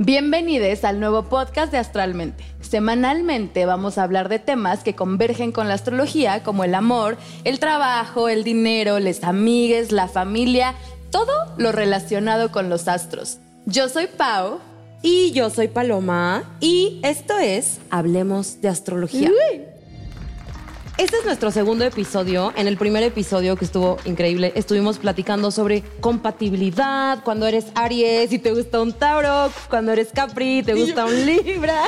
Bienvenidos al nuevo podcast de Astralmente. Semanalmente vamos a hablar de temas que convergen con la astrología, como el amor, el trabajo, el dinero, les amigues, la familia, todo lo relacionado con los astros. Yo soy Pau. Y yo soy Paloma. Y esto es Hablemos de Astrología. Este es nuestro segundo episodio. En el primer episodio, que estuvo increíble, estuvimos platicando sobre compatibilidad, cuando eres Aries y te gusta un Tauro, cuando eres Capri y te gusta un Libra.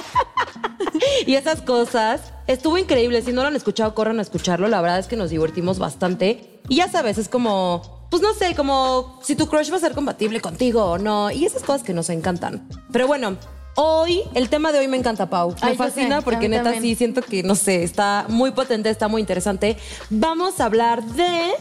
y esas cosas. Estuvo increíble. Si no lo han escuchado, corran a escucharlo. La verdad es que nos divertimos bastante. Y ya sabes, es como pues no sé, como si tu crush va a ser compatible contigo o no, y esas cosas que nos encantan. Pero bueno, hoy, el tema de hoy me encanta, Pau. Me Ay, fascina porque neta también. sí siento que, no sé, está muy potente, está muy interesante. Vamos a hablar de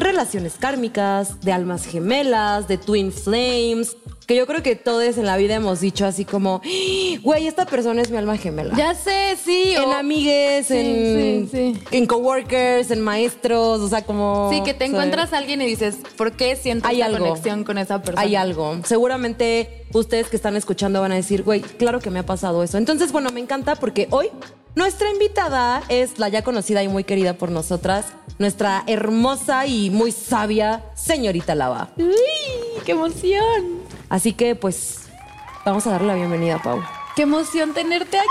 relaciones kármicas, de almas gemelas, de twin flames, que yo creo que todos en la vida hemos dicho así como, "Ah, güey, esta persona es mi alma gemela. Ya sé, sí. en o- amigues, Sí, en, sí, sí. en coworkers, en maestros, o sea, como... Sí, que te encuentras a alguien y dices, ¿por qué siento Hay esta algo. conexión con esa persona? Hay algo. Seguramente ustedes que están escuchando van a decir, güey, claro que me ha pasado eso. Entonces, bueno, me encanta porque hoy nuestra invitada es la ya conocida y muy querida por nosotras, nuestra hermosa y muy sabia señorita Lava. ¡Uy! ¡Qué emoción! Así que, pues, vamos a darle la bienvenida, Pau. ¡Qué emoción tenerte aquí,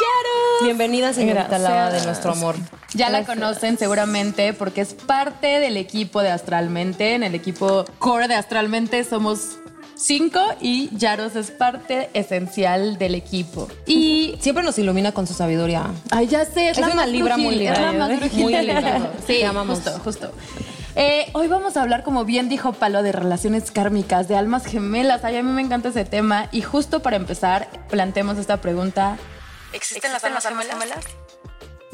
Yaro! Bienvenida, señorita Gracias. Lava, de nuestro amor. Ya la conocen seguramente porque es parte del equipo de Astralmente. En el equipo core de Astralmente somos cinco y Yaros es parte esencial del equipo. Y Siempre nos ilumina con su sabrúa. Ay, ya sé, es, Es la una más libra muy libra, Es la más Muy libra. Sí, amamos. justo, justo. Eh, hoy vamos a hablar, como bien dijo Palo, de relaciones kármicas, de almas gemelas. Ay, a mí me encanta ese tema. Y justo para empezar, planteemos esta pregunta. ¿Existen, las almas gemelas?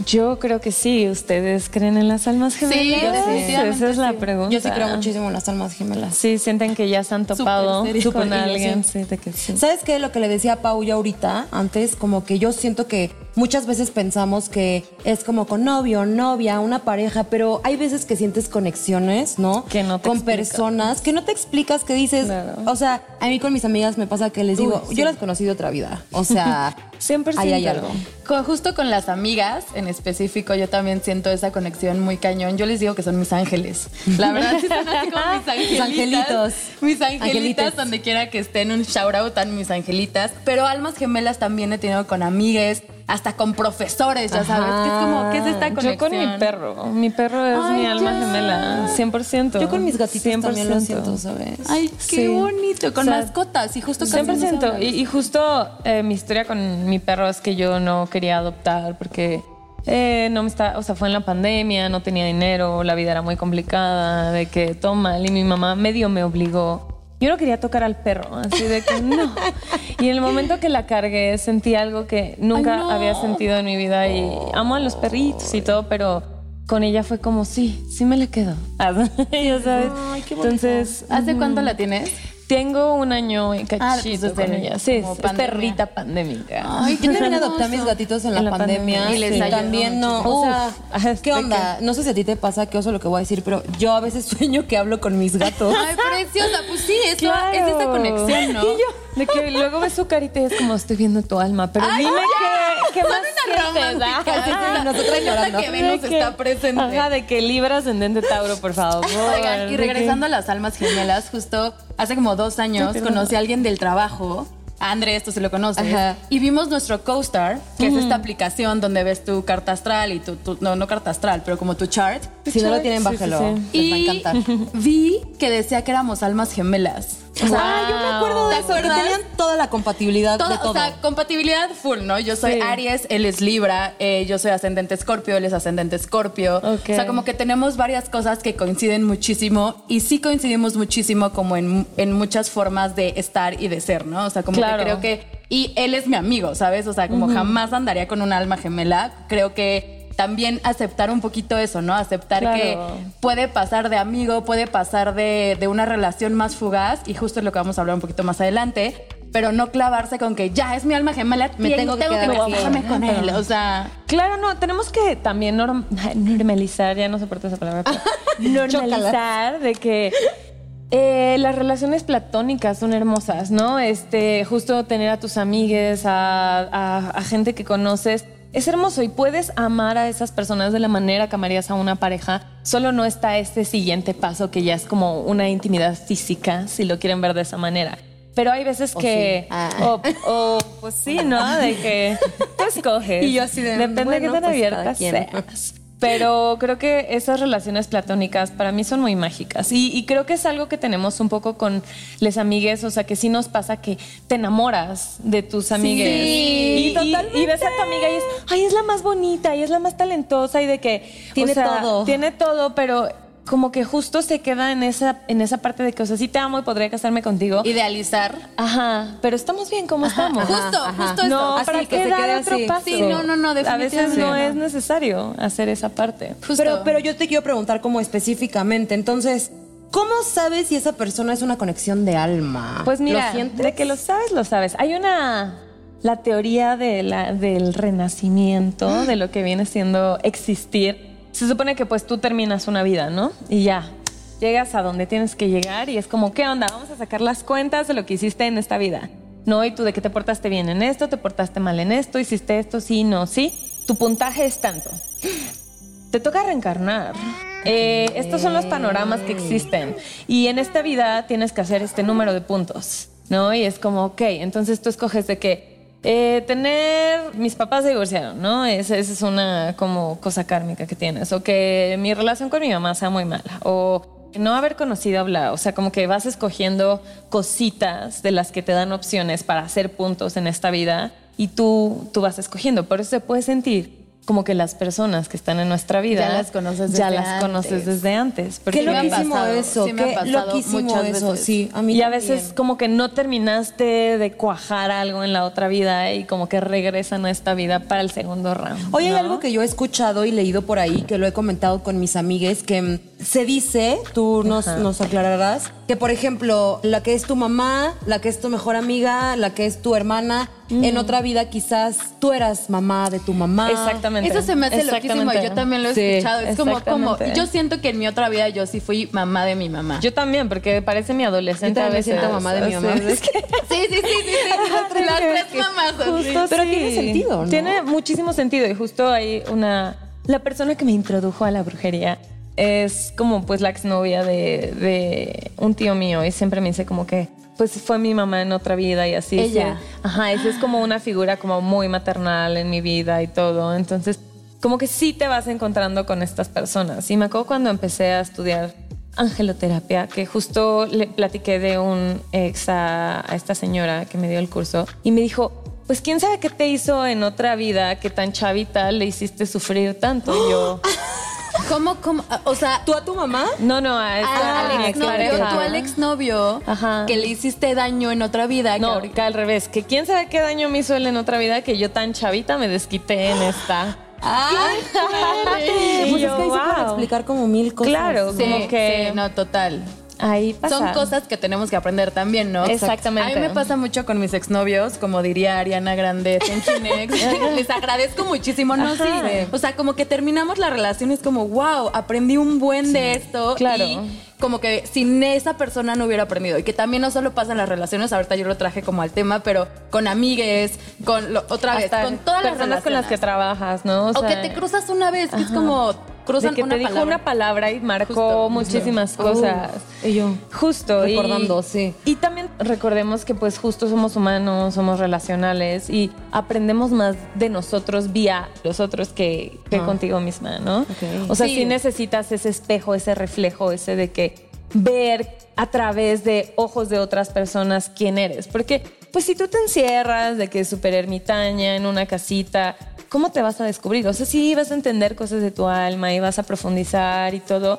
Yo creo que sí. ¿Ustedes creen en las almas gemelas? definitivamente Esa es la sí. pregunta. Yo sí creo muchísimo en las almas gemelas. Sí, sienten que ya se han topado con alguien. sí. Sí, de que sí. ¿Sabes qué? Lo que le decía a Pau yo ahorita, antes, como que yo siento que muchas veces pensamos que es como con novio, novia, una pareja, pero hay veces que sientes conexiones, ¿no? Que no te Con personas que no te explicas, que dices, Claro. o sea, a mí con mis amigas me pasa que les digo, Uy, sí. yo las conocí de otra vida. O sea, 100%. ahí hay algo. Justo con las amigas, en específico, yo también siento esa conexión muy cañón. Yo les digo que son mis ángeles. La verdad, sí son así como mis angelitas. angelitos. Mis angelitas, donde quiera que estén, un shout out a mis angelitas. Pero almas gemelas también he tenido con amigues, hasta con profesores, ya sabes. Que es como, ¿qué es esta conexión? Yo con mi perro. Mi perro es Ay, mi alma ya. gemela. 100%. Yo con mis gatitos también lo 100%. siento, ¿sabes? Ay, qué Sí. bonito. Con O sea, mascotas y justo se 100%. habla. Y, y justo eh, mi historia con mi perro es que yo no quería adoptar porque eh, no me está, o sea, fue en la pandemia, no tenía dinero, la vida era muy complicada, de que todo mal y mi mamá medio me obligó. Yo no quería tocar al perro, así de que no. Y en el momento que la cargué sentí algo que nunca Ay, no. había sentido en mi vida y amo a los perritos y todo, pero con ella fue como sí, sí me le quedo. ya sabes. Ay, qué. Entonces, ¿Hace cuánto la tienes? Tengo un año y Ah, pues, cachito con ella. Sí, es, perrita pandémica. Ay, Yo también adopté a mis gatitos en la, En la pandemia, pandemia. Y les ayudó también no, o sea, ¿qué onda? No sé si a ti te pasa que oso lo que voy a decir, pero yo a veces sueño que hablo con mis gatos. Ay, preciosa. Pues sí, Claro. es esa conexión, ¿no? Y yo, de que luego ves su carita y es como estoy viendo tu alma, pero Ay, dime ya. qué, qué más románticas. ajá. Sí, sí, nota llorando. que Venus De que- está presente. Ajá, de que Libra ascendente Tauro, por favor. Oigan, y regresando a las almas gemelas, justo hace como dos años Sí, conocí a alguien del trabajo. André, esto se lo conoces. Ajá. Y vimos nuestro CoStar, que es esta aplicación donde ves tu carta astral y tu, tu- no, no carta astral, pero como tu chart. si no lo tienen, Sí, sí, bájalo. sí. Les va a Y encantar. vi que decía que éramos almas gemelas. O sea, Ah, yo me acuerdo de ¿Te eso, tenían toda la compatibilidad Todo, de todo. O sea, compatibilidad full, ¿no? Yo soy Sí. Aries, él es Libra, eh, yo soy ascendente Escorpio, él es ascendente Escorpio. O sea, como que tenemos varias cosas que coinciden muchísimo y sí coincidimos muchísimo como en, en muchas formas de estar y de ser, ¿no? O sea, como Claro. que creo que... Y él es mi amigo, ¿sabes? O sea, como jamás andaría con un alma gemela. Creo que también aceptar un poquito eso, ¿no? Aceptar Claro. que puede pasar de amigo, puede pasar de, de una relación más fugaz, y justo es lo que vamos a hablar un poquito más adelante, pero no clavarse con que ya es mi alma gemela, Me tengo que quedar aquí. casarme con él. O sea, Claro, no, tenemos que también norm- normalizar, ya no soporto esa palabra, pero normalizar de que Eh, las relaciones platónicas son hermosas, ¿no? Este, justo tener a tus amigues, a, a- a gente que conoces, es hermoso y puedes amar a esas personas de la manera que amarías a una pareja. Solo no está este siguiente paso que ya es como una intimidad física, si lo quieren ver de esa manera. Pero hay veces que, sí. Ah. o, o, pues sí, ¿no? De que tú escoges. Y yo así de, Depende de qué tan pues, abierta seas. Pero creo que esas relaciones platónicas para mí son muy mágicas. Y, y creo que es algo que tenemos un poco con les amigues. O sea, que sí nos pasa que te enamoras de tus amigues. y, y- totalmente. y ves a tu amiga y es, ay, es la más bonita y es la más talentosa y de que... o Tiene sea, todo. Tiene todo, pero como que justo se queda en esa, en esa parte de que, o sea, sí te amo y podría casarme contigo. Idealizar. Ajá, pero estamos bien como estamos. Justo, ajá. justo No. ¿para Así, que qué se dar quede otro así. paso? Sí, no, no, no, A veces no no. es necesario hacer esa parte. Justo. Pero, pero yo te quiero preguntar como específicamente, entonces, ¿cómo sabes si esa persona es una conexión de alma? Pues mira, ¿Lo sientes? de que lo sabes, lo sabes. Hay una la teoría de la, del renacimiento, de lo que viene siendo existir. Se supone que pues tú terminas una vida, ¿no? Y ya, llegas a donde tienes que llegar y es como, ¿qué onda? Vamos a sacar las cuentas de lo que hiciste en esta vida. No, y tú de que te portaste bien en esto, te portaste mal en esto, hiciste esto, sí, no, sí. Tu puntaje es tanto. Te toca reencarnar. Eh, estos son los panoramas que existen. Y en esta vida tienes que hacer este número de puntos, ¿no? Y es como, ok, entonces tú escoges de que eh, tener, mis papás se divorciaron, ¿no? Esa, esa es una como cosa kármica que tienes. O que mi relación con mi mamá sea muy mala. O no haber conocido hablar. O sea, como que vas escogiendo cositas de las que te dan opciones para hacer puntos en esta vida y tú, tú vas escogiendo. Por eso se puede sentir como que las personas que están en nuestra vida Ya las conoces ya desde las conoces antes. desde antes. Qué loquísimo pasado, eso, sí qué loquísimo eso, veces. sí. A mí y a veces como que no terminaste de cuajar algo en la otra vida y como que regresan a esta vida para el segundo round. Oye, hay algo que yo he escuchado y leído por ahí, que lo he comentado con mis amigues, que mm, se dice, tú nos, nos aclararás, que por ejemplo, la que es tu mamá, la que es tu mejor amiga, la que es tu hermana, en otra vida quizás tú eras mamá de tu mamá. Exactamente. Eso se me hace loquísimo yo también lo he Sí, escuchado. Es como, como, yo siento que en mi otra vida yo sí fui mamá de mi mamá. Yo también, porque parece mi adolescente Yo a veces. siento mamá de mi mamá. sí, sí, sí, sí, sí. Las tres mamás. Pero tiene sentido, ¿no? Tiene muchísimo sentido y justo hay una... La persona que me introdujo a la brujería es como pues la exnovia de, de un tío mío y siempre me dice como que pues fue mi mamá en otra vida y así. Ella. sí. Ajá, esa es como una figura como muy maternal en mi vida y todo. Entonces, como que sí te vas encontrando con estas personas. Y me acuerdo cuando empecé a estudiar angeloterapia, que justo le platiqué de un ex a, a esta señora que me dio el curso y me dijo, pues quién sabe qué te hizo en otra vida que tan chavita le hiciste sufrir tanto. Y yo, ¿Cómo, cómo? O sea, ¿Tú a tu mamá? no, no, a esta al a mi exnovio, expareja. tú al exnovio Ajá. que le hiciste daño en otra vida. que No, ahorita- que al revés, que quién sabe qué daño me hizo él en otra vida que yo tan chavita me desquité en esta. Ay, Y Pues es que ahí se wow. explicar como mil cosas. Claro, sí, como que sí, no, total. Ahí pasa. Son cosas que tenemos que aprender también, ¿no? Exactamente. A mí me pasa mucho con mis exnovios, como diría Ariana Grande, thank you next. Les agradezco muchísimo, ¿no? Sí. O sea, como que terminamos la relación y es como, wow, aprendí un buen de esto. Claro. Y como que sin esa persona no hubiera aprendido. Y que también no solo pasa en las relaciones, ahorita yo lo traje como al tema, pero con amigues, con, lo- otra vez, Hasta con todas las personas con las que trabajas, ¿no? O que te cruzas una vez, que es como cruzan de que una te dijo palabra. una palabra y marcó Justo, muchísimas justo. cosas. Uh, y yo, Justo. y- recordando, sí. Y también recordemos que pues justo somos humanos, somos relacionales y aprendemos más de nosotros vía los otros que, que Ah. contigo misma, ¿no? Ok. O sea, Sí. sí necesitas ese espejo, ese reflejo, ese de que ver a través de ojos de otras personas quién eres. Porque pues si tú te encierras de que es súper ermitaña en una casita, ¿cómo te vas a descubrir? O sea, sí vas a entender cosas de tu alma y vas a profundizar y todo,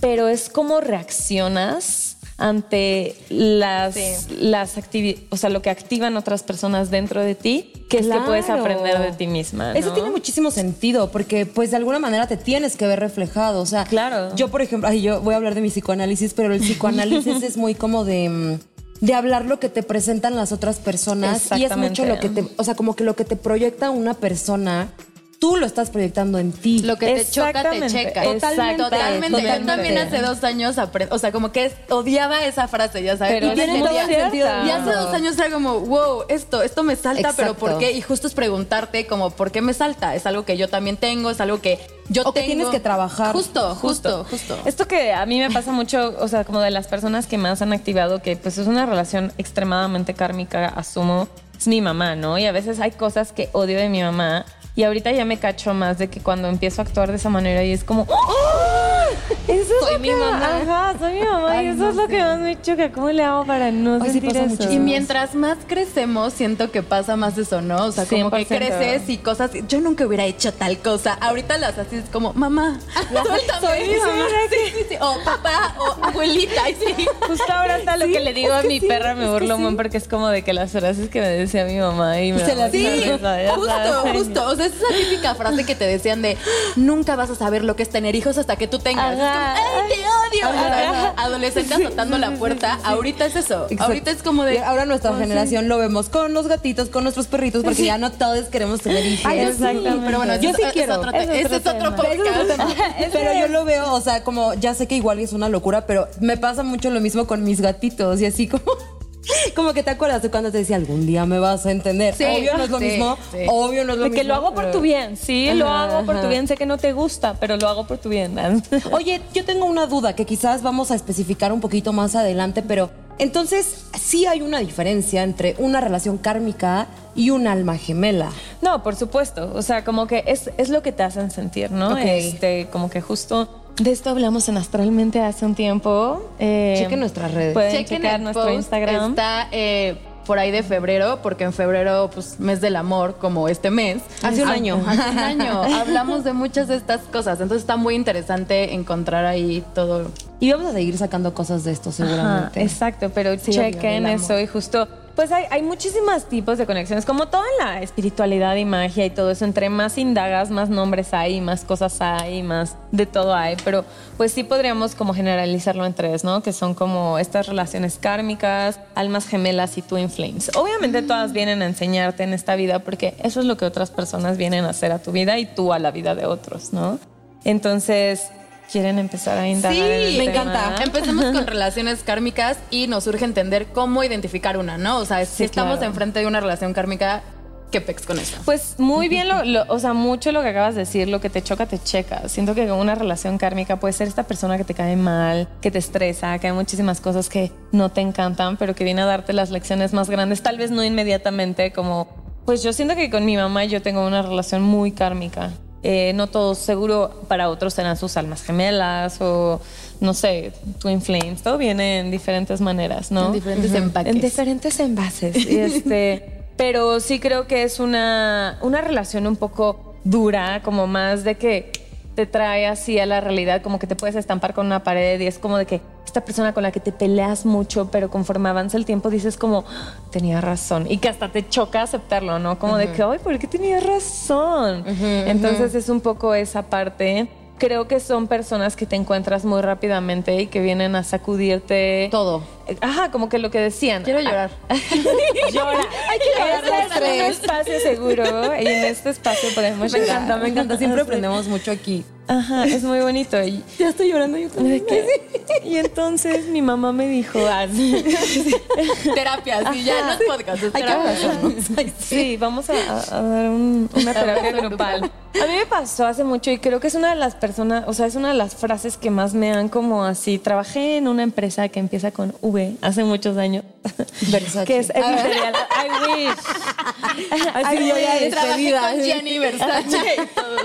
pero es cómo reaccionas ante las, las actividades, o sea, lo que activan otras personas dentro de ti, que es que puedes Claro. aprender de ti misma. Eso tiene muchísimo sentido, porque pues de alguna manera te tienes que ver reflejado. O sea, Claro. yo por ejemplo, ay, yo voy a hablar de mi psicoanálisis, pero el psicoanálisis es muy como de, de hablar lo que te presentan las otras personas. Y es mucho lo que te, o sea, como que lo que te proyecta una persona tú lo estás proyectando en ti. Lo que te choca, te checa. Totalmente. Yo también hace dos años aprendí, o sea, como que es- odiaba esa frase, ya sabes. Pero Y tiene todo sentido. Y hace dos años era como, wow, esto, esto me salta, pero. ¿por qué? Y justo es preguntarte como, ¿por qué me salta? Es algo que yo también tengo, es algo que yo O que tengo. tienes que trabajar. Justo, justo, justo. Esto que a mí me pasa mucho, o sea, como de las personas que más han activado, que pues es una relación extremadamente kármica, asumo, es mi mamá, ¿no? Y a veces hay cosas que odio de mi mamá. Y ahorita ya me cacho más de que cuando empiezo a actuar de esa manera y es como, ¡Oh! Eso es Soy mi que- mamá. Ajá, soy mi mamá Ay, y eso no es lo sé. que más me choca. ¿Cómo le hago para no sí sentir pasa eso? Y mientras más crecemos, siento que pasa más eso, ¿no? O sea, como que 100%. creces y cosas. Yo nunca hubiera hecho tal cosa. Ahorita las haces como, mamá, suéltame. soy mi mamá. Sí, sí, sí. O papá, o abuelita. y sí. Justo ahora está lo Sí, que le digo es a mi sí, perra, me burlo sí. man, porque es como de que las frases que me decía mi mamá y me Se las Sí, justo, sabes. justo. O sea, es esa típica frase que te decían de nunca vas a saber lo que es tener hijos hasta que tú tengas. Ajá. ¡Ay, te odio! Ajá. adolescente azotando la puerta. Ahorita es eso. Exacto. Ahorita es como Y de. ahora nuestra oh, sí. generación lo vemos con los gatitos, con nuestros perritos, porque ya no todos queremos tener hijos. Ay, Exactamente. pero bueno, Yo eso sí es- es quiero. otro Ese es Ese es otro podcast. Pero yo lo veo, o sea, como ya sé que igual es una locura, pero me pasa mucho lo mismo con mis gatitos y así como como que te acuerdas de cuando te decía algún día me vas a entender. Sí, obvio no es lo sí, mismo, sí. obvio no es lo De mismo. que lo hago por tu bien, sí, lo hago por tu bien. Sé que no te gusta, pero lo hago por tu bien. Oye, yo tengo una duda que quizás vamos a especificar un poquito más adelante, pero entonces sí hay una diferencia entre una relación kármica y un alma gemela. No, por supuesto. O sea, como que es, es lo que te hacen sentir, ¿no? Ok. Este, como que justo de esto hablamos en Astralmente hace un tiempo. Eh, Chequen nuestras redes. Pueden Chequen checar nuestro post, Instagram. Está eh, por ahí de febrero, porque en febrero, pues, mes del amor, como este mes. Hace un Ah, año. Hace un año. Hablamos de muchas de estas cosas. Entonces está muy interesante encontrar ahí todo. Y vamos a seguir sacando cosas de esto Ajá, seguramente. exacto, pero Sí, chequen eso y justo, pues hay, muchísimos tipos de conexiones, como todo en la espiritualidad y magia y todo eso, entre más indagas, más nombres hay, más cosas hay, más de todo hay, pero pues sí podríamos como generalizarlo en tres, ¿no? Que son como estas relaciones kármicas, almas gemelas y twin flames. Obviamente todas vienen a enseñarte en esta vida porque eso es lo que otras personas vienen a hacer a tu vida y tú a la vida de otros, ¿no? Entonces, ¿quieren empezar a indagar Sí, en el me tema? encanta. Empecemos con relaciones kármicas y nos urge entender cómo identificar una, ¿no? O sea, si Sí, estamos claro. enfrente de una relación kármica, ¿qué pex con eso? Pues muy bien, lo, lo- o sea, mucho lo que acabas de decir, lo que te choca, te checa. Siento que una relación kármica puede ser esta persona que te cae mal, que te estresa, que hay muchísimas cosas que no te encantan, pero que viene a darte las lecciones más grandes, tal vez no inmediatamente, como, pues yo siento que con mi mamá yo tengo una relación muy kármica. Eh, no todos, seguro para otros serán sus almas gemelas o, no sé, twin flames, todo viene en diferentes maneras, ¿no? En diferentes empaques. En diferentes envases. este, pero sí creo que es una, una relación un poco dura, como más de que te trae así a la realidad, como que te puedes estampar con una pared y es como de que esta persona con la que te peleas mucho, pero conforme avanza el tiempo dices como, "Ah, tenía razón. Y que hasta te choca aceptarlo, ¿no? Como de que, ay, ¿por qué tenía razón? Entonces es un poco esa parte. Creo que son personas que te encuentras muy rápidamente y que vienen a sacudirte Todo. Ajá, como que lo que decían. Quiero llorar. Llora. Hay que llorar es un espacio seguro y en este espacio podemos Me llorar. encanta, me encanta. Siempre aprendemos mucho aquí. Ajá, es muy bonito. Y, Ya estoy llorando yo ¿de qué? y entonces mi mamá me dijo, ah, sí, terapia, sí, ya no es podcast, es Hay que terapia. sí. vamos a, a- a dar un- una terapia grupal. A mí me pasó hace mucho y creo que es una de las personas, o sea, es una de las frases que más me han como así. Trabajé en una empresa que empieza con V hace muchos años. Versace. que es editorial. I wish. Así I yo ya despedida. con Jenny Versace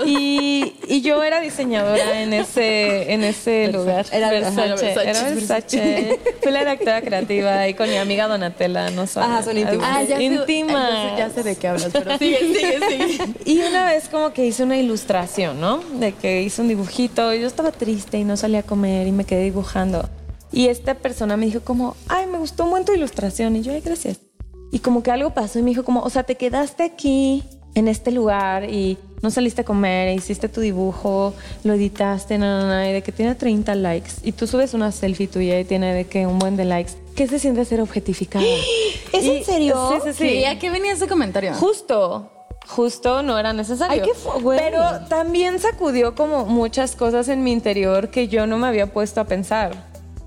y. Y, yo era diseñadora en ese, en ese lugar. Era- Versace. ajá. Era Versace. Fui la directora creativa y con mi amiga Donatella, no sé. Ajá, son íntimas. Ah, ya Íntimas. sé- ya sé de qué hablas, pero sigue, sigue, sigue. Y una vez como que hice una ilustración, ¿no? De que hice un dibujito y yo estaba triste y no salía a comer y me quedé dibujando. Y esta persona me dijo como, ay, me gustó mucho tu ilustración. Y yo, ay, gracias. Y como que algo pasó y me dijo como, o sea, te quedaste aquí en este lugar y no saliste a comer, e hiciste tu dibujo, lo editaste, no, no, no, y de que tiene 30 likes. Y tú subes una selfie tuya y tiene de que un buen de likes. ¿Qué se siente ser objetificada? ¿Es Y- en serio? Sí, sí, sí. Sí, ¿a qué venía ese comentario? Justo. Justo no era necesario. Ay. Pero también sacudió como muchas cosas en mi interior que yo no me había puesto a pensar.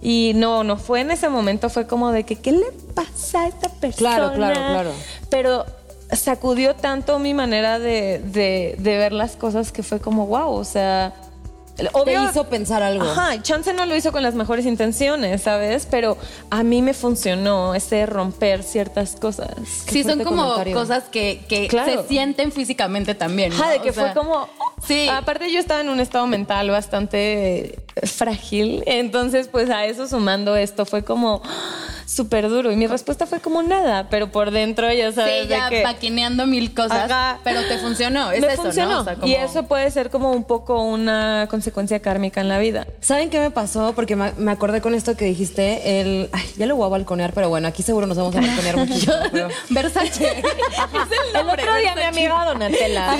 Y no, no fue en ese momento, fue como de que, ¿qué le pasa a esta persona? Claro, claro, claro. Pero sacudió tanto mi manera de, de- de ver las cosas que fue como, wow, o sea... Te hizo pensar algo. Ajá, Chance no lo hizo con las mejores intenciones, ¿sabes? Pero a mí me funcionó ese romper ciertas cosas. Sí, son como comentario. cosas que, que Claro. se sienten físicamente también. ¿no? Ajá, de O que sea, fue como. Sí. Aparte, yo estaba en un estado mental bastante frágil. Entonces, pues a eso sumando esto fue como súper duro. Y mi respuesta fue como nada, pero por dentro ya sabes. Sí, de ya que, maquineando mil cosas, Ajá. pero te funcionó. Es me eso, funcionó. ¿no? O sea, como- Y eso puede ser como un poco una consecuencia kármica en la vida. ¿Saben qué me pasó? Porque me, me acordé con esto que dijiste, el... Ay, ya lo voy a balconear, pero bueno, aquí seguro nos vamos a balconear muchísimo. pero- Versace. es el, otro día mi Versace. amiga Donatella.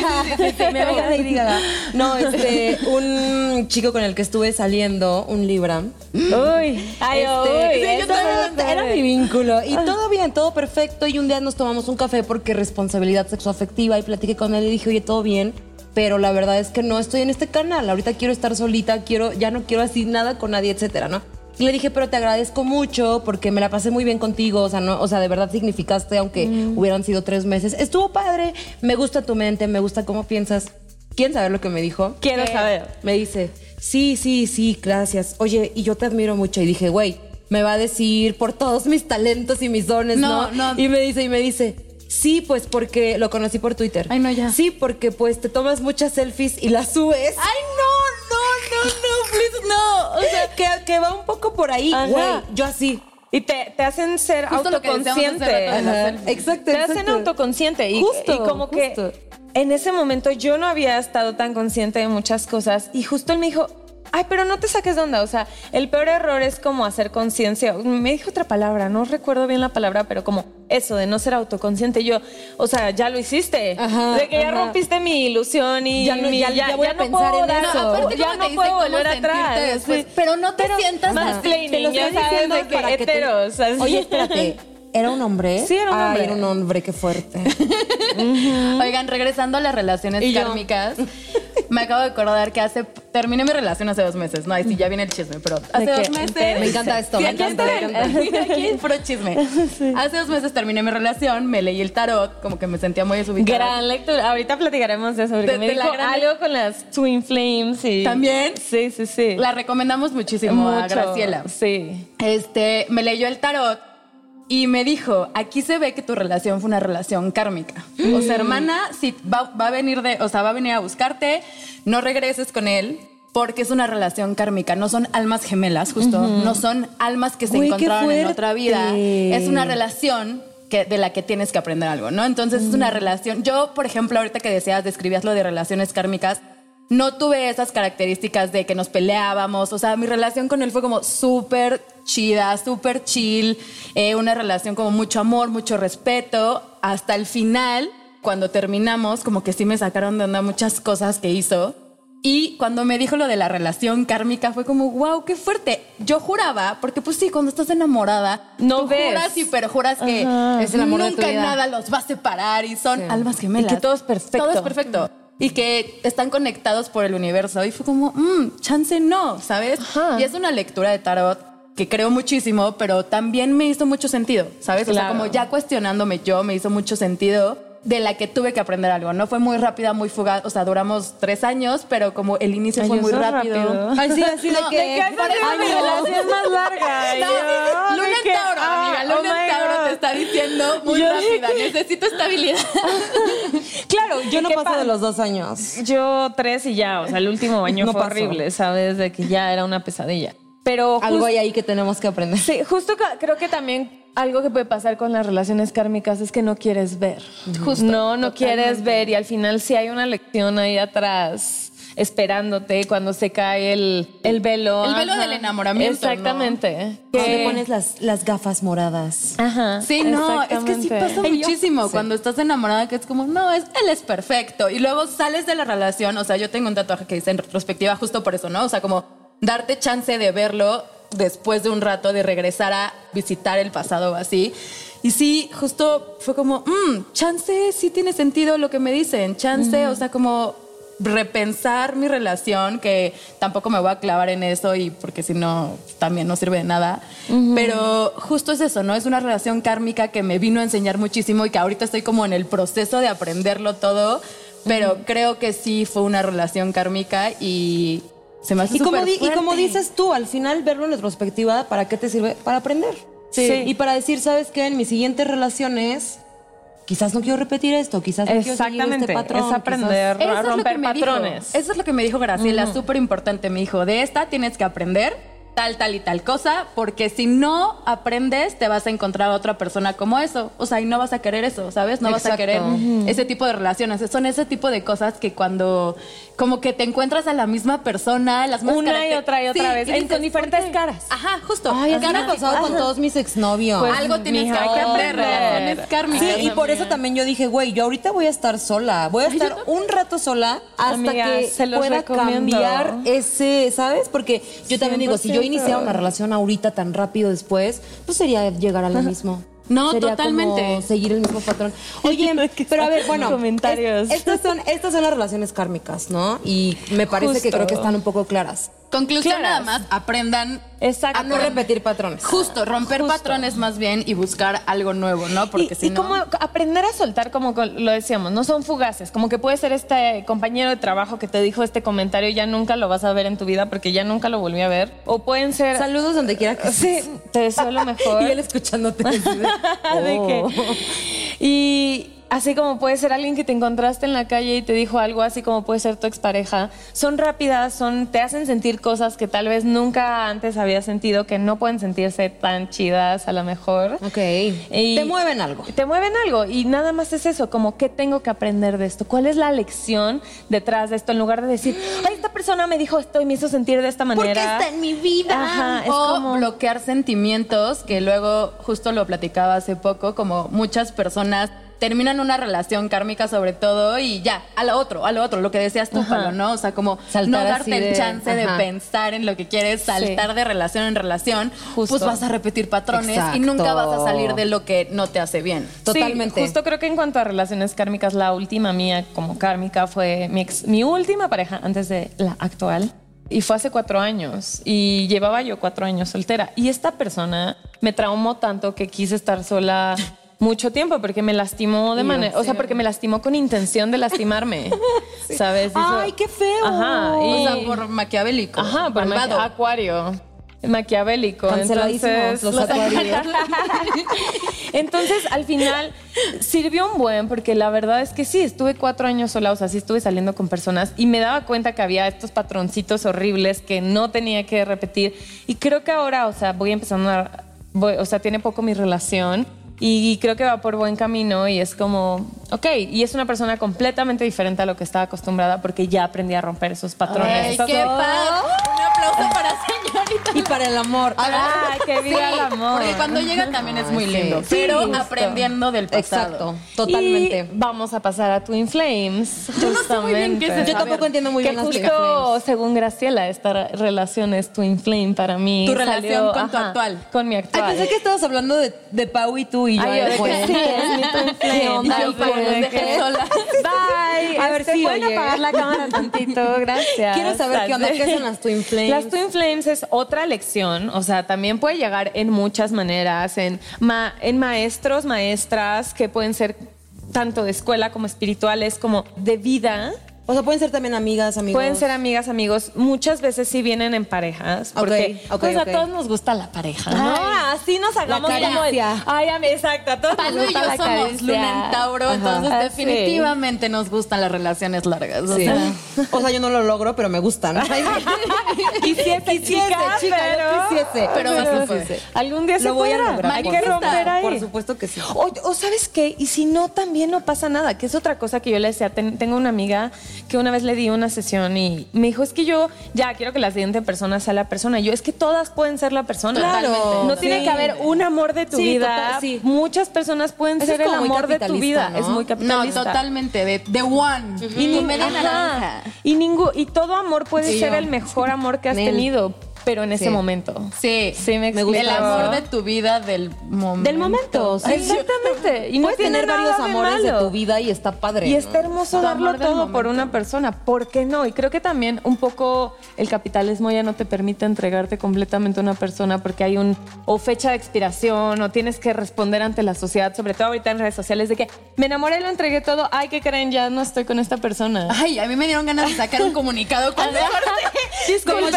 Mi amiga Lady Gaga. No, este, un chico con el que estuve saliendo, un Libra. Uy, ay, Este, uy, sí, yo también- era mi vínculo. Y todo bien, todo perfecto. Y un día nos tomamos un café porque responsabilidad sexoafectiva y platiqué con él y dije, oye, todo bien. Pero la verdad es que no estoy en este canal. Ahorita quiero estar solita, quiero, ya no quiero así nada con nadie, etcétera, ¿no? Y le dije, pero te agradezco mucho porque me la pasé muy bien contigo. O sea, no, o sea, de verdad significaste, aunque hubieran sido tres meses. Estuvo padre. Me gusta tu mente, me gusta cómo piensas. ¿Quieren saber lo que me dijo? Quiero saber. Me dice, sí, sí, sí, gracias. Oye, y yo te admiro mucho. Y dije, güey, me va a decir por todos mis talentos y mis dones, ¿no? No, no. Y me dice, y me dice, sí, pues porque lo conocí por Twitter. Ay, no, ya. Sí, porque pues te tomas muchas selfies y las subes. Ay, no, no, no, no, please, no. O sea, que, que va un poco por ahí, güey. Yo así. Y te, te hacen ser Justo lo que decíamos hace autoconsciente. Exacto, Te exacto. hacen autoconsciente. Y, Justo, y como justo. que en ese momento yo no había estado tan consciente de muchas cosas. Y justo él me dijo, ay, pero no te saques de onda. O sea, el peor error es como hacer conciencia. Me dijo otra palabra, no recuerdo bien la palabra, pero como eso de no ser autoconsciente. Yo, o sea, ya lo hiciste. Ajá, de que ya rompiste mi ilusión y Ya no- mi- ya- ya voy a no pensar puedo en dar- eso. No, ya ¿cómo no puedo volver atrás. después? Pero no te sientas más lo ya sabes de que que te- heteros. así. Oye, espérate. ¿Era un hombre? Sí, era un Ay, hombre. era un hombre, qué fuerte. Oigan, regresando a las relaciones Y yo. Me acabo de acordar que hace terminé mi relación hace dos meses. No, y sí, ya viene el chisme, pero hace ¿De dos meses. Me encanta esto, Sí, me aquí encanta, está, me encanta. Aquí es puro chisme. Hace dos meses terminé mi relación, me leí el tarot, como que me sentía muy desubicada. Gran lectura. Ahorita platicaremos de eso. Porque De- me de la dijo gran- algo con las Twin Flames y... ¿También? Sí, sí, sí. La recomendamos muchísimo a Mucho. Graciela. Sí. Este, me leyó el tarot y me dijo, aquí se ve que tu relación fue una relación kármica. O sea, hermana, si va, va a venir de, o sea, va a venir a buscarte, no regreses con él. Porque es una relación kármica, no son almas gemelas, justo, no son almas que se encontraron en otra vida. Es una relación que, de la que tienes que aprender algo, ¿no? Entonces es una relación. Yo, por ejemplo, ahorita que decías, describías lo de relaciones kármicas, no tuve esas características de que nos peleábamos. O sea, mi relación con él fue como súper chida, súper chill, eh, una relación como mucho amor, mucho respeto. Hasta el final, cuando terminamos, como que sí me sacaron de onda muchas cosas que hizo. Y cuando me dijo lo de la relación kármica fue como, wow, qué fuerte. Yo juraba, porque pues sí, cuando estás enamorada, No tú ves. juras y perjuras que Es el amor de tu nunca vida. nada los va a separar y son Sí. almas gemelas. Y que todo es perfecto. Todo es perfecto. Y que están conectados por el universo. Y fue como, mmm, chance no, ¿sabes? Ajá. Y es una lectura de tarot que creo muchísimo, pero también me hizo mucho sentido, ¿sabes? O sea, como ya cuestionándome yo, me hizo mucho sentido de la que tuve que aprender algo. No fue muy rápida, muy fugaz. O sea, duramos tres años, pero como el inicio Ay, fue muy rápido. rápido. Ay, sí, así de No, que... ¿de qué Esa es mi relación más larga. No, yo, Luna de en que, Tauro, ah, amiga. oh Luna en my Tauro God. te está diciendo muy Yo rápida. Necesito estabilidad. Claro, yo no ¿Qué paso pa- de los dos años. Yo tres y ya, o sea, el último año No fue pasó. horrible, ¿sabes? De que ya era una pesadilla. Pero Algo hay ahí que tenemos que aprender. Sí, justo creo que también algo que puede pasar con las relaciones kármicas es que no quieres ver. Justo, no, no totalmente. quieres ver y al final sí hay una lección ahí atrás esperándote cuando se cae el, el velo. El velo del enamoramiento, ¿no? Exactamente. Cuando Que- te pones las, las gafas moradas. Ajá. Sí, no, es que sí pasa muchísimo cuando estás enamorada que es como, no, es, él es perfecto. Y luego sales de la relación, o sea, yo tengo un tatuaje que dice en retrospectiva justo por eso, ¿no? O sea, como darte chance de verlo después de un rato, de regresar a visitar el pasado o así. Y sí, justo fue como, mmm, chance, sí tiene sentido lo que me dicen, chance, o sea, como repensar mi relación, que tampoco me voy a clavar en eso y porque si no, también no sirve de nada. Pero justo es eso, ¿no? Es una relación kármica que me vino a enseñar muchísimo y que ahorita estoy como en el proceso de aprenderlo todo, pero creo que sí fue una relación kármica y se me hace Y como, di- y como dices tú, al final verlo en retrospectiva, ¿para qué te sirve? Para aprender. Sí. Y para decir, ¿sabes qué? En mis siguientes relaciones, quizás no quiero repetir esto, quizás no quiero seguir Exactamente, este patrón. es aprender Eso a es romper dijo. patrones. Eso es lo que me dijo Graciela, súper importante. Me dijo, de esta tienes que aprender tal, tal y tal cosa, porque si no aprendes, te vas a encontrar a otra persona como eso. O sea, y no vas a querer eso, ¿sabes? No vas a Exacto. querer ese tipo de relaciones. Son ese tipo de cosas que cuando como que te encuentras a la misma persona, las mismas Una y otra y otra vez, en- dices, con diferentes caras. Ajá, justo. Ay, así me ha pasado con todos mis exnovios. Pues, Algo tienes mija, que aprender, relaciones kármicas. Sí, y por eso también yo dije, güey, yo ahorita voy a estar sola. Voy a estar un rato sola hasta Amiga, que pueda recomiendo. cambiar ese, ¿sabes? Porque yo también digo, si yo 100%. Iniciara una relación ahorita tan rápido después, pues sería llegar a lo mismo. No, Sería totalmente. como seguir el mismo patrón. Oye, pero a ver, bueno, Comentarios. es- estas son estas son las relaciones kármicas, ¿no? Y me parece que creo que están un poco claras. Conclusión Claras. nada más, aprendan Exacto. A no repetir patrones. Justo, romper Justo. patrones más bien y buscar algo nuevo, ¿no? Porque y, si y no... como aprender a soltar, como lo decíamos, no son fugaces. Como que puede ser este compañero de trabajo que te dijo este comentario y ya nunca lo vas a ver en tu vida porque ya nunca lo volví a ver. O pueden ser. Saludos donde quiera que Sí, te deseo lo mejor. Y él escuchándote. de que- Oh. y así como puede ser alguien que te encontraste en la calle y te dijo algo, así como puede ser tu expareja, son rápidas, son, te hacen sentir cosas que tal vez nunca antes habías sentido, que no pueden sentirse tan chidas a lo mejor. Ok. Y- Te mueven algo. Te mueven algo y nada más es eso, como qué tengo que aprender de esto, cuál es la lección detrás de esto, en lugar de decir, ay, esta persona me dijo esto y me hizo sentir de esta manera. en mi vida. Ajá, es o como... bloquear sentimientos, que luego justo lo platicaba hace poco, como muchas personas terminan una relación kármica sobre todo y ya, a lo otro, a lo otro, lo que decías tú, Ajá. Pablo, ¿no? O sea, como Saltar no darte de- el chance de pensar en lo que quieres, saltar de relación en relación, Justo. pues vas a repetir patrones y Exacto. nunca vas a salir de lo que no te hace bien. Totalmente. Sí, justo creo que en cuanto a relaciones kármicas, la última mía como kármica fue mi, ex- mi última pareja antes de la actual. Y fue hace cuatro años. Y llevaba yo cuatro años soltera. Y esta persona me traumó tanto que quise estar sola mucho tiempo porque me lastimó de manera, o sea, porque me lastimó con intención de lastimarme, ¿sabes? Ay, qué feo. Ajá, y- O sea, por maquiavélico. Ajá, por maqui- acuario. Maquiavélico. Entonces, los acuarios. Entonces, al final, sirvió un buen, porque la verdad es que sí, estuve cuatro años sola, o sea, sí estuve saliendo con personas y me daba cuenta que había estos patroncitos horribles que no tenía que repetir. Y creo que ahora, o sea, voy empezando a. voy- o sea, tiene poco mi relación. Y creo que va por buen camino y es como, ok, y es una persona completamente diferente a lo que estaba acostumbrada porque ya aprendí a romper esos patrones. Ay, qué padre. Un aplauso para señorita. Y para el amor. Ay, que viva el amor. Porque cuando llega también es muy lindo. Sí, pero justo. aprendiendo del pasado. Exacto, totalmente. Y vamos a pasar a Twin Flames. Yo no sé muy bien qué es. Yo tampoco entiendo muy que bien las justo, según Graciela, esta re- relación es Twin Flame para mí. Tu relación con tu actual. Con mi Ay, actual. pensé que estabas hablando de, de Pau y tú y yo. Ay, yo de que pues, sí, es mi sola. Bye. A ver si ¿pueden apagar la cámara tantito, gracias. Quiero saber qué onda, ¿qué son las Twin Flames? Las Twin Flames es otra lección, o sea, también puede llegar en muchas maneras, en, ma- en maestros, maestras, que pueden ser tanto de escuela como espirituales, como de vida. O sea, pueden ser también amigas, amigos. Pueden ser amigas, amigos. Muchas veces sí vienen en parejas. Porque pues, a todos nos gusta la pareja. ¿no? Así nos hagamos como el- caricia. Ay, a mí, exacto. A todos nos Pablo y gusta yo la somos caricia. luna en Tauro, entonces Ah, definitivamente nos gustan las relaciones largas. O Sí. sea, O sea, yo no lo logro, pero me gustan. Quisiese, Quisiese, chica, chica, pero... yo quisiese. Pero sí se puede. pues, Algún día se Lo voy a podrá. lograr. Hay por que supuesto. romper ahí. Por supuesto que sí. O, o sabes qué, y si no, también no pasa nada, que es otra cosa que yo le decía. Ten- tengo una amiga que una vez le di una sesión y me dijo, es que yo ya quiero que la siguiente persona sea la persona. Y yo, es que todas pueden ser la persona. Claro, Totalmente. No sí. tiene que haber un amor de tu Sí, vida. total, sí. Muchas personas pueden Eso ser el amor de tu vida. ¿no? Es muy no, capitalista. totalmente, de, de one. Y, tu ni- ajá. y y todo amor puede ser yo. el mejor amor que has Nel. tenido. Pero en ese Sí. momento. Sí, Sí, me Me gusta El amor de tu vida del momento. Del momento, sí. Exactamente. Y no Puedes tener varios de amores de tu vida y está padre. Y ¿no? está hermoso darlo todo por una persona. ¿Por qué no? Y creo que también un poco el capitalismo ya no te permite entregarte completamente a una persona porque hay un o fecha de expiración o tienes que responder ante la sociedad, sobre todo ahorita en redes sociales, de que me enamoré, lo entregué todo. Ay, ¿qué creen? Ya no estoy con esta persona. Ay, a mí me dieron ganas de sacar un comunicado con Disculpen.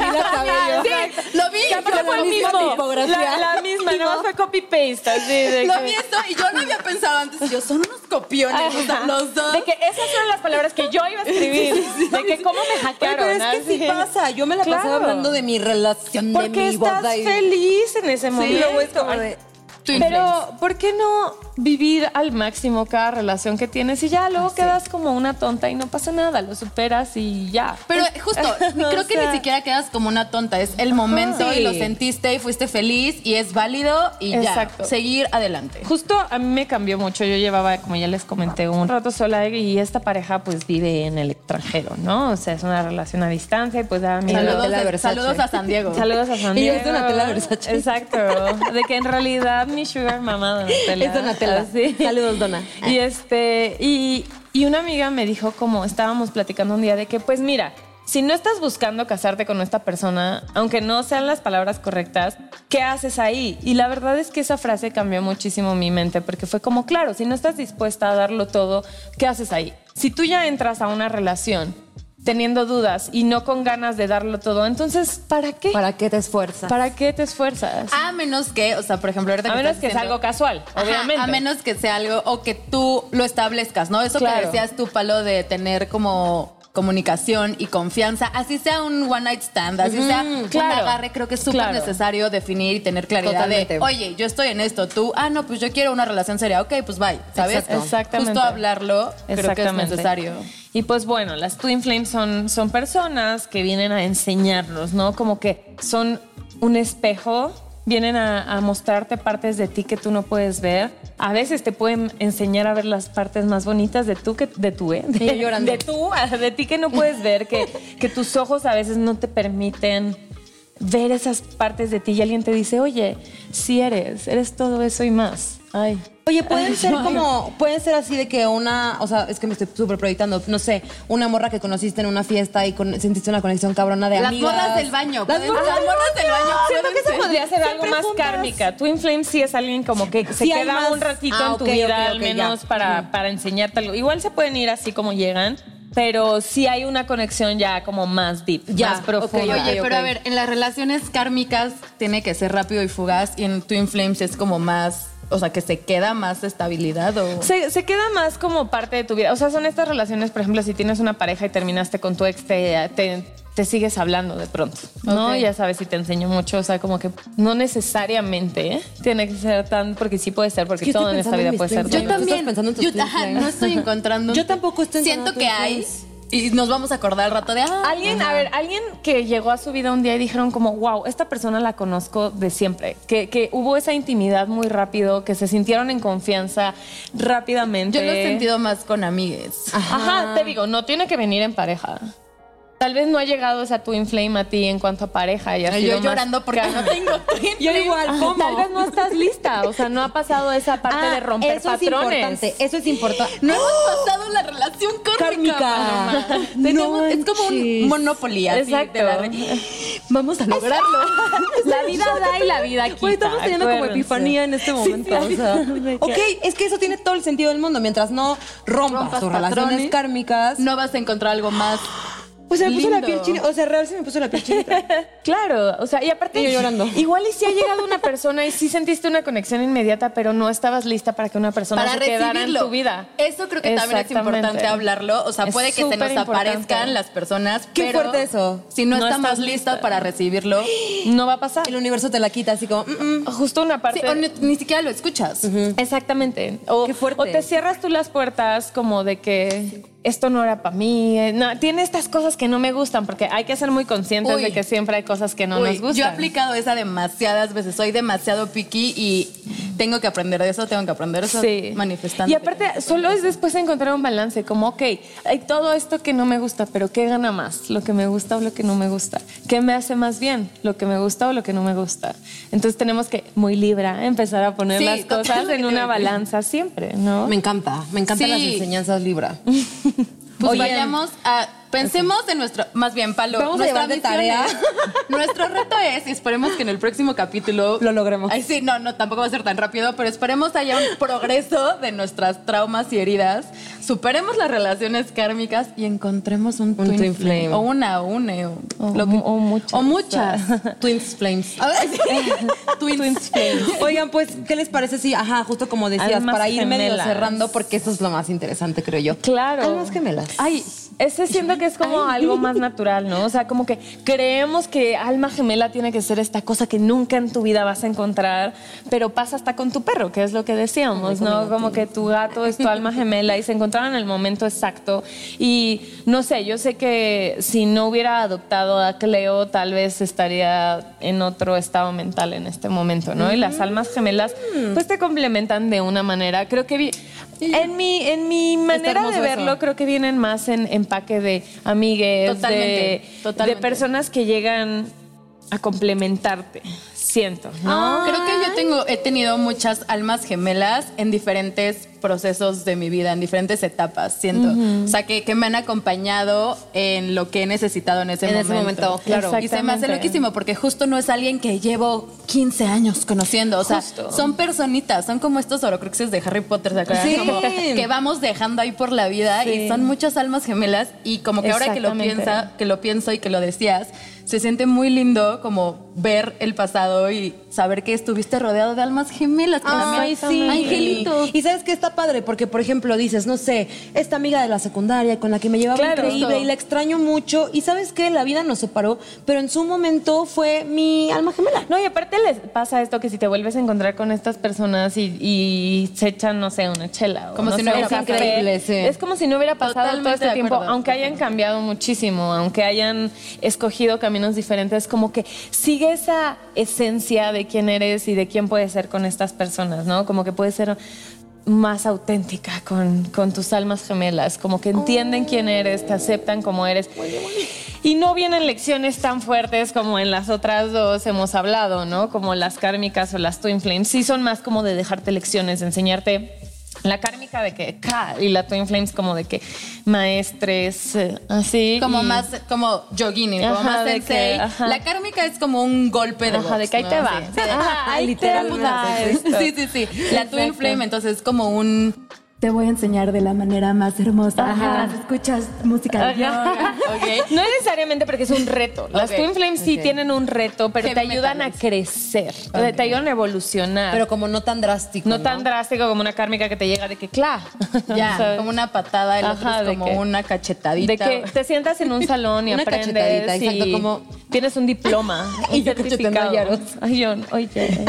Camila Cabello. Sí, Lo vi, aparte fue el vi. mismo. tipografía. La, la misma, no fue copy paste. Así de Lo que- vi esto y yo lo había pensado antes. Yo, son unos copiones, o sea, Ajá. los dos. De que esas son las palabras que yo iba a escribir. de que cómo me Oye, hackearon. pero es que sí pasa. Yo me la pasaba Claro. hablando de mi relación, de Porque mi estás boda. y- feliz en ese momento. luego es como de- Pero, ¿por qué no vivir al máximo cada relación que tienes y ya luego quedas como una tonta y no pasa nada, lo superas y ya? Pero justo, creo que sea, ni siquiera quedas como una tonta. Es el momento Sí. y lo sentiste y fuiste feliz y es válido y Exacto. ya. Seguir adelante. Justo a mí me cambió mucho. Yo llevaba, como ya les comenté, un rato sola y esta pareja pues vive en el extranjero, ¿no? O sea, es una relación a distancia y pues da miedo. Saludos, Versace. saludos a San Diego. Saludos a San Y yo Diego. es Donatella Versace. Exacto. De que en realidad mi sugar mamá Donatella. Es Donatella. Saludos, Dona. Y este, y, y una amiga me dijo como estábamos platicando un día de que, pues mira, si no estás buscando casarte con esta persona, aunque no sean las palabras correctas, ¿qué haces ahí? Y la verdad es que esa frase cambió muchísimo mi mente, porque fue como, claro, si no estás dispuesta a darlo todo, ¿qué haces ahí? Si tú ya entras a una relación teniendo dudas y no con ganas de darlo todo, entonces, ¿para qué? ¿Para qué te esfuerzas? ¿Para qué te esfuerzas? A menos que, o sea, por ejemplo, ahorita A que menos que sea algo casual, Ajá, obviamente. a menos que sea algo o que tú lo establezcas, ¿no? Eso que decías tú, Palo, de tener como comunicación y confianza, así sea un one night stand, así sea un claro. agarre, creo que es súper Claro. necesario definir y tener claridad Totalmente. de, oye, yo estoy en esto, tú, ah, no, pues yo quiero una relación seria, ok, pues bye, ¿sabes? Exacto. Exactamente. Justo hablarlo, creo que es necesario. Y pues bueno, las Twin Flames son, son personas que vienen a enseñarnos, ¿no? Como que son un espejo, vienen a, a mostrarte partes de ti que tú no puedes ver. A veces te pueden enseñar a ver las partes más bonitas de tú, que, de tú, ¿eh? De, llorando. de tú, de ti que no puedes ver, que, que tus ojos a veces no te permiten ver esas partes de ti y alguien te dice, oye, si eres, eres todo eso y más. Ay. Oye, pueden ser como, pueden ser así de que una, o sea, es que me estoy súper proyectando, no sé, una morra que conociste en una fiesta y con- sentiste una conexión cabrona de Las amigas. morras del baño, Las morras, las morras del baño Siento que eso podría ser algo más kármica. Twin Flame sí es alguien como que se Sí queda más- un ratito Ah, en tu vida, al menos ya. para, para enseñarte algo. Igual se pueden ir así como llegan, pero sí hay una conexión ya como más deep, Ya, más profunda. Oye, pero a ver, en las relaciones kármicas tiene que ser rápido y fugaz y en Twin Flames es como más, o sea, que se queda más estabilidad o... Se, se queda más como parte de tu vida. O sea, son estas relaciones, por ejemplo, si tienes una pareja y terminaste con tu ex, te, te, te sigues hablando de pronto, ¿no? Ya sabes si te enseño mucho, o sea, como que no necesariamente ¿eh? tiene que ser tan, porque sí puede ser, porque todo en esta vida en puede ser. Yo también. pensando en tus yo, ajá, no estoy encontrando. Yo tampoco estoy Siento que hay. Y nos vamos a acordar al rato de. Ah, Alguien, a ver, alguien que llegó a su vida un día y dijeron como, wow, esta persona la conozco de siempre. Que, que hubo esa intimidad muy rápido, que se sintieron en confianza rápidamente. Yo lo he sentido más con amigues. Ajá, te digo, no tiene que venir en pareja. Tal vez no ha llegado esa twin flame a ti en cuanto a pareja. Y ha Yo sido más llorando porque no tengo twin Yo flame. igual, Ajá, ¿cómo? Tal vez no estás lista, o sea, no ha pasado esa parte Ah, de romper eso patrones. es importante, eso es importante. No hemos pasado la relación kármica. Tenemos- es como un monopoly así, Exacto. de la re- Vamos a lograrlo. La vida da y la vida quita. Güey, estamos teniendo como epifanía en este momento. o sea, ok, es que eso tiene todo el sentido del mundo. Mientras no rompas, Rompas tus relaciones kármicas. No vas a encontrar algo más. O sea, me puso la piel china. O sea, real se me puso la piel china. Claro, o sea, y aparte Y yo llorando. Igual y si ha llegado una persona y sí sentiste una conexión inmediata, pero no estabas lista para que una persona para se quedara en tu vida. Eso creo que también es importante hablarlo. O sea, Es puede que se nos importante. aparezcan las personas, Qué pero fuerte eso. Si no, No estamos estás listas lista. para recibirlo, No va a pasar. El universo te la quita así como. mm, mm. Justo una parte. sí, o ni, ni siquiera lo escuchas. Exactamente. O, Qué fuerte. o te cierras tú las puertas como de que esto no era para mí. eh, No, tiene estas cosas que no me gustan porque hay que ser muy conscientes Uy. de que siempre hay cosas que no Uy, nos gustan. yo he aplicado esa demasiadas veces. Soy demasiado picky y tengo que aprender de eso, tengo que aprender eso, Sí. manifestando. Y aparte, solo es después encontrar un balance, como, ok, hay todo esto que no me gusta, pero ¿qué gana más? ¿Lo que me gusta o lo que no me gusta? ¿Qué me hace más bien? ¿Lo que me gusta o lo que no me gusta? Entonces tenemos que, muy libra, empezar a poner Sí, las cosas en una balanza siempre, ¿no? Me encanta, me encantan Sí. las enseñanzas Libra. Pues Oye, vayamos a. Pensemos en nuestro. Más bien, Palo. Vamos nuestra de tarea. es- nuestro reto es, y esperemos que en el próximo capítulo. Lo logremos. Ay, sí, no, no, tampoco va a ser tan rápido, pero esperemos haya un progreso de nuestras traumas y heridas. Superemos las relaciones kármicas y encontremos un, twin, twin flame. flame. O una, o une, o, O lo que- o muchas. O muchas. Twins Flames. Sí. Twins, flame. Oigan, pues, ¿qué les parece si, ajá, justo como decías, Almas para ir medio cerrando, porque eso es lo más interesante, creo yo. Claro. Almas gemelas. Ay, ese siento que es como algo más natural, ¿no? O sea, como que creemos que alma gemela tiene que ser esta cosa que nunca en tu vida vas a encontrar, pero pasa hasta con tu perro, que es lo que decíamos, ¿no? Como que tu gato es tu alma gemela y se encontraron en el momento exacto. Y no sé, yo sé que si no hubiera adoptado a Cleo, tal vez estaría en otro estado mental en este momento, ¿no? Y las almas gemelas, pues te complementan de una manera. Creo que vi- en mi, en mi manera de verlo, eso. creo que vienen más en empaque de amigues, Totalmente, de, totalmente. de personas que llegan a complementarte, siento, ¿no? Creo que yo tengo, he tenido muchas almas gemelas en diferentes procesos de mi vida, en diferentes etapas, siento. O sea, que, que me han acompañado en lo que he necesitado en ese En momento. ese momento, claro. Y se me hace loquísimo porque justo no es alguien que llevo 15 años conociendo. O sea, Justo. son personitas, son como estos horocruxes de Harry Potter, ¿se acuerdan? Sí. Como que vamos dejando ahí por la vida Sí. y son muchas almas gemelas y como que ahora que lo piensa, que lo pienso y que lo decías, se siente muy lindo como ver el pasado y saber que estuviste rodeado de almas gemelas. que Ay, también- sí. Angelitos. Y sabes que está padre, porque por ejemplo dices, no sé, esta amiga de la secundaria con la que me llevaba Claro. increíble y la extraño mucho. Y sabes que la vida nos separó, pero en su momento fue mi alma gemela. No, y aparte les pasa esto que si te vuelves a encontrar con estas personas y, y se echan, no sé, una chela. o Como no si no hubiera pasado. Increíble, sí. Es como si no hubiera pasado Totalmente todo este tiempo, aunque hayan cambiado muchísimo, aunque hayan escogido diferentes, como que sigue esa esencia de quién eres y de quién puedes ser con estas personas, ¿no? Como que puedes ser más auténtica con, con tus almas gemelas, como que entienden quién eres, te aceptan como eres. Y no vienen lecciones tan fuertes como en las otras dos hemos hablado, ¿no? Como las kármicas o las twin flames. Sí son más como de dejarte lecciones, de enseñarte la kármica de que y la twin flames como de que maestres eh, así Como y- más, como yogini, como más de sensei. que. La kármica es como un golpe de Ajá, de que ahí ¿no? te va. Sí, ahí te va. Sí, sí, sí. La twin flame, entonces es como un... Te voy a enseñar de la manera más hermosa. Ajá. mientras escuchas música de yoga. No necesariamente porque es un reto. Las Ok. Twin Flames sí tienen un reto, pero Heavy te ayudan a crecer, te- te ayudan a evolucionar. Pero como no tan drástico. no tan drástico como una kármica que te llega de que, claro. Ya, ¿sabes? como una patada, el otro es de como que- una cachetadita. De que te sientas en un salón y Una aprendes cachetadita, y exacto, como- tienes un diploma, Y un yo certificado. Ay, yo, oye.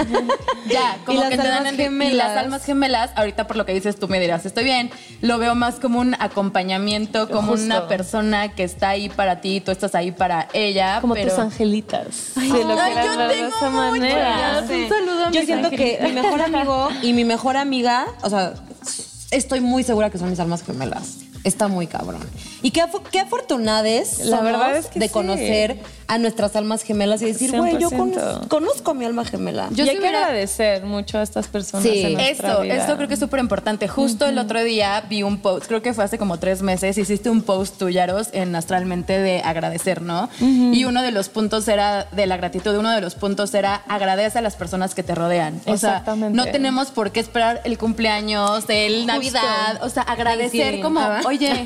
Ya, como que te dan almas el- y gemelas. las almas gemelas, ahorita por lo que dices tú me dirás, estoy bien, lo veo más como un acompañamiento, como Justo. una persona que está ahí para ti, tú estás ahí para ella, Como pero tus angelitas. lo ay, yo de tengo esa muchas. manera. Un saludo a Yo mis siento que mi mejor amigo y mi mejor amiga, o sea, estoy muy segura que son mis almas gemelas. Está muy cabrón. Y qué, afo- qué afortunades La somos verdad es que de sí. conocer a nuestras almas gemelas y decir, güey, yo 100%. conozco, conozco a mi alma gemela. Yo y sí hay que hubiera- agradecer mucho a estas personas Sí. en Esto, vida. esto creo que es súper importante. Justo el otro día vi un post, creo que fue hace como tres meses, hiciste un post tú, Yaros, en Astralmente de agradecer, ¿no? Y uno de los puntos era, de la gratitud, uno de los puntos era agradece a las personas que te rodean. O sea, Exactamente. no tenemos por qué esperar el cumpleaños, el Navidad, o sea, agradecer Thanksgiving. como, Ah. Oye,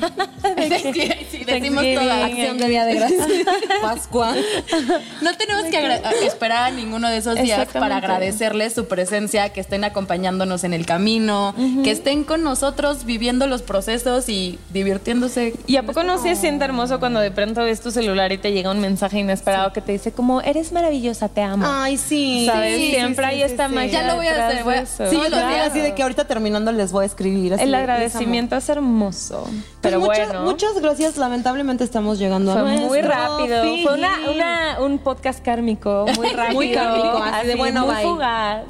sí, sí, decimos todas. Acción de Día de Gracias. Pascua. No tenemos que esperar a ninguno de esos días para agradecerles su presencia, que estén acompañándonos en el camino, que estén con nosotros viviendo los procesos y divirtiéndose. ¿Y a poco no se siente hermoso cuando de pronto ves tu celular y te llega un mensaje inesperado que te dice como, eres maravillosa, te amo? Ay, sí. ¿Sabes? sí, Siempre sí, hay sí, esta sí. magia Ya lo voy a hacer, voy a- sí, yo lo también Claro. así de que ahorita terminando les voy a escribir. así El agradecimiento es hermoso, Awesome. Pues pero muchas, bueno. muchas gracias. Lamentablemente estamos llegando Fue a muy nuestro rápido. Fue una, fin. una- un podcast kármico, muy rápido. Muy kármico, así de, bueno, muy bye. fugaz.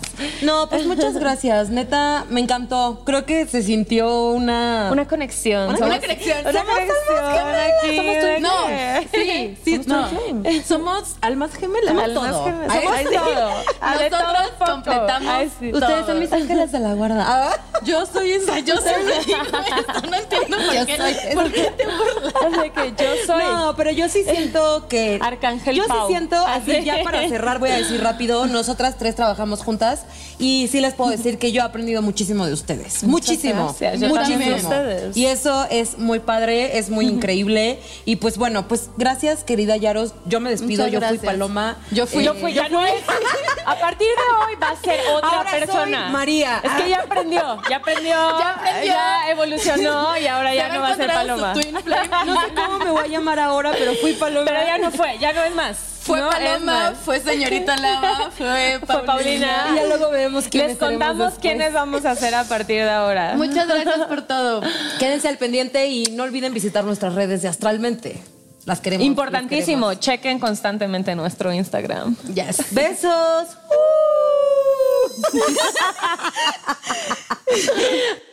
No, pues muchas gracias. Neta, me encantó. Creo que se sintió una. Una conexión. Una Somos- conexión. Una Somos conexión. Somos twin- No, sí, sí, Somos no. flame. Somos almas gemelas. Somos Almas todo. gemelas. Somos ay, sí. todo. Ah, de todo Nosotros poco. completamos Ay, sí. Ustedes son mis ángeles de la guarda. Ah, Yo soy esa, yo soy no entiendo por qué. Soy- ¿Por qué te burlas? Que yo soy. No, pero yo sí siento que. Arcángel Yo sí siento, así ya para cerrar, voy a decir rápido. Nosotras tres trabajamos juntas y sí les puedo decir que yo he aprendido muchísimo de ustedes. muchísimo. gracias. Yo también de muchísimo. ustedes. Y eso es muy padre, es muy increíble. Y pues bueno, pues gracias, querida Yaros. Yo me despido. Muchas yo fui. Paloma. Yo fui. Eh, Yo fui, ya no es. A partir de hoy va a ser otra Ahora soy persona. María. Es que ya aprendió, ya aprendió. Ya aprendió. ya evolucionó y ahora ya no va va a ser encontrar Paloma. su twin flame. No sé cómo me voy a llamar ahora, pero fui Paloma. Pero ya no fue, ya no es más. Fue No Paloma, fue señorita Lava, fue Paulina. Fue Paulina. Y ya luego vemos quiénes Les contamos quiénes vamos a hacer a partir de ahora. Muchas gracias por todo. Quédense al pendiente y no olviden visitar nuestras redes de Astralmente. Las queremos. Importantísimo, las chequen constantemente nuestro Instagram. Yes. Besos. Uh.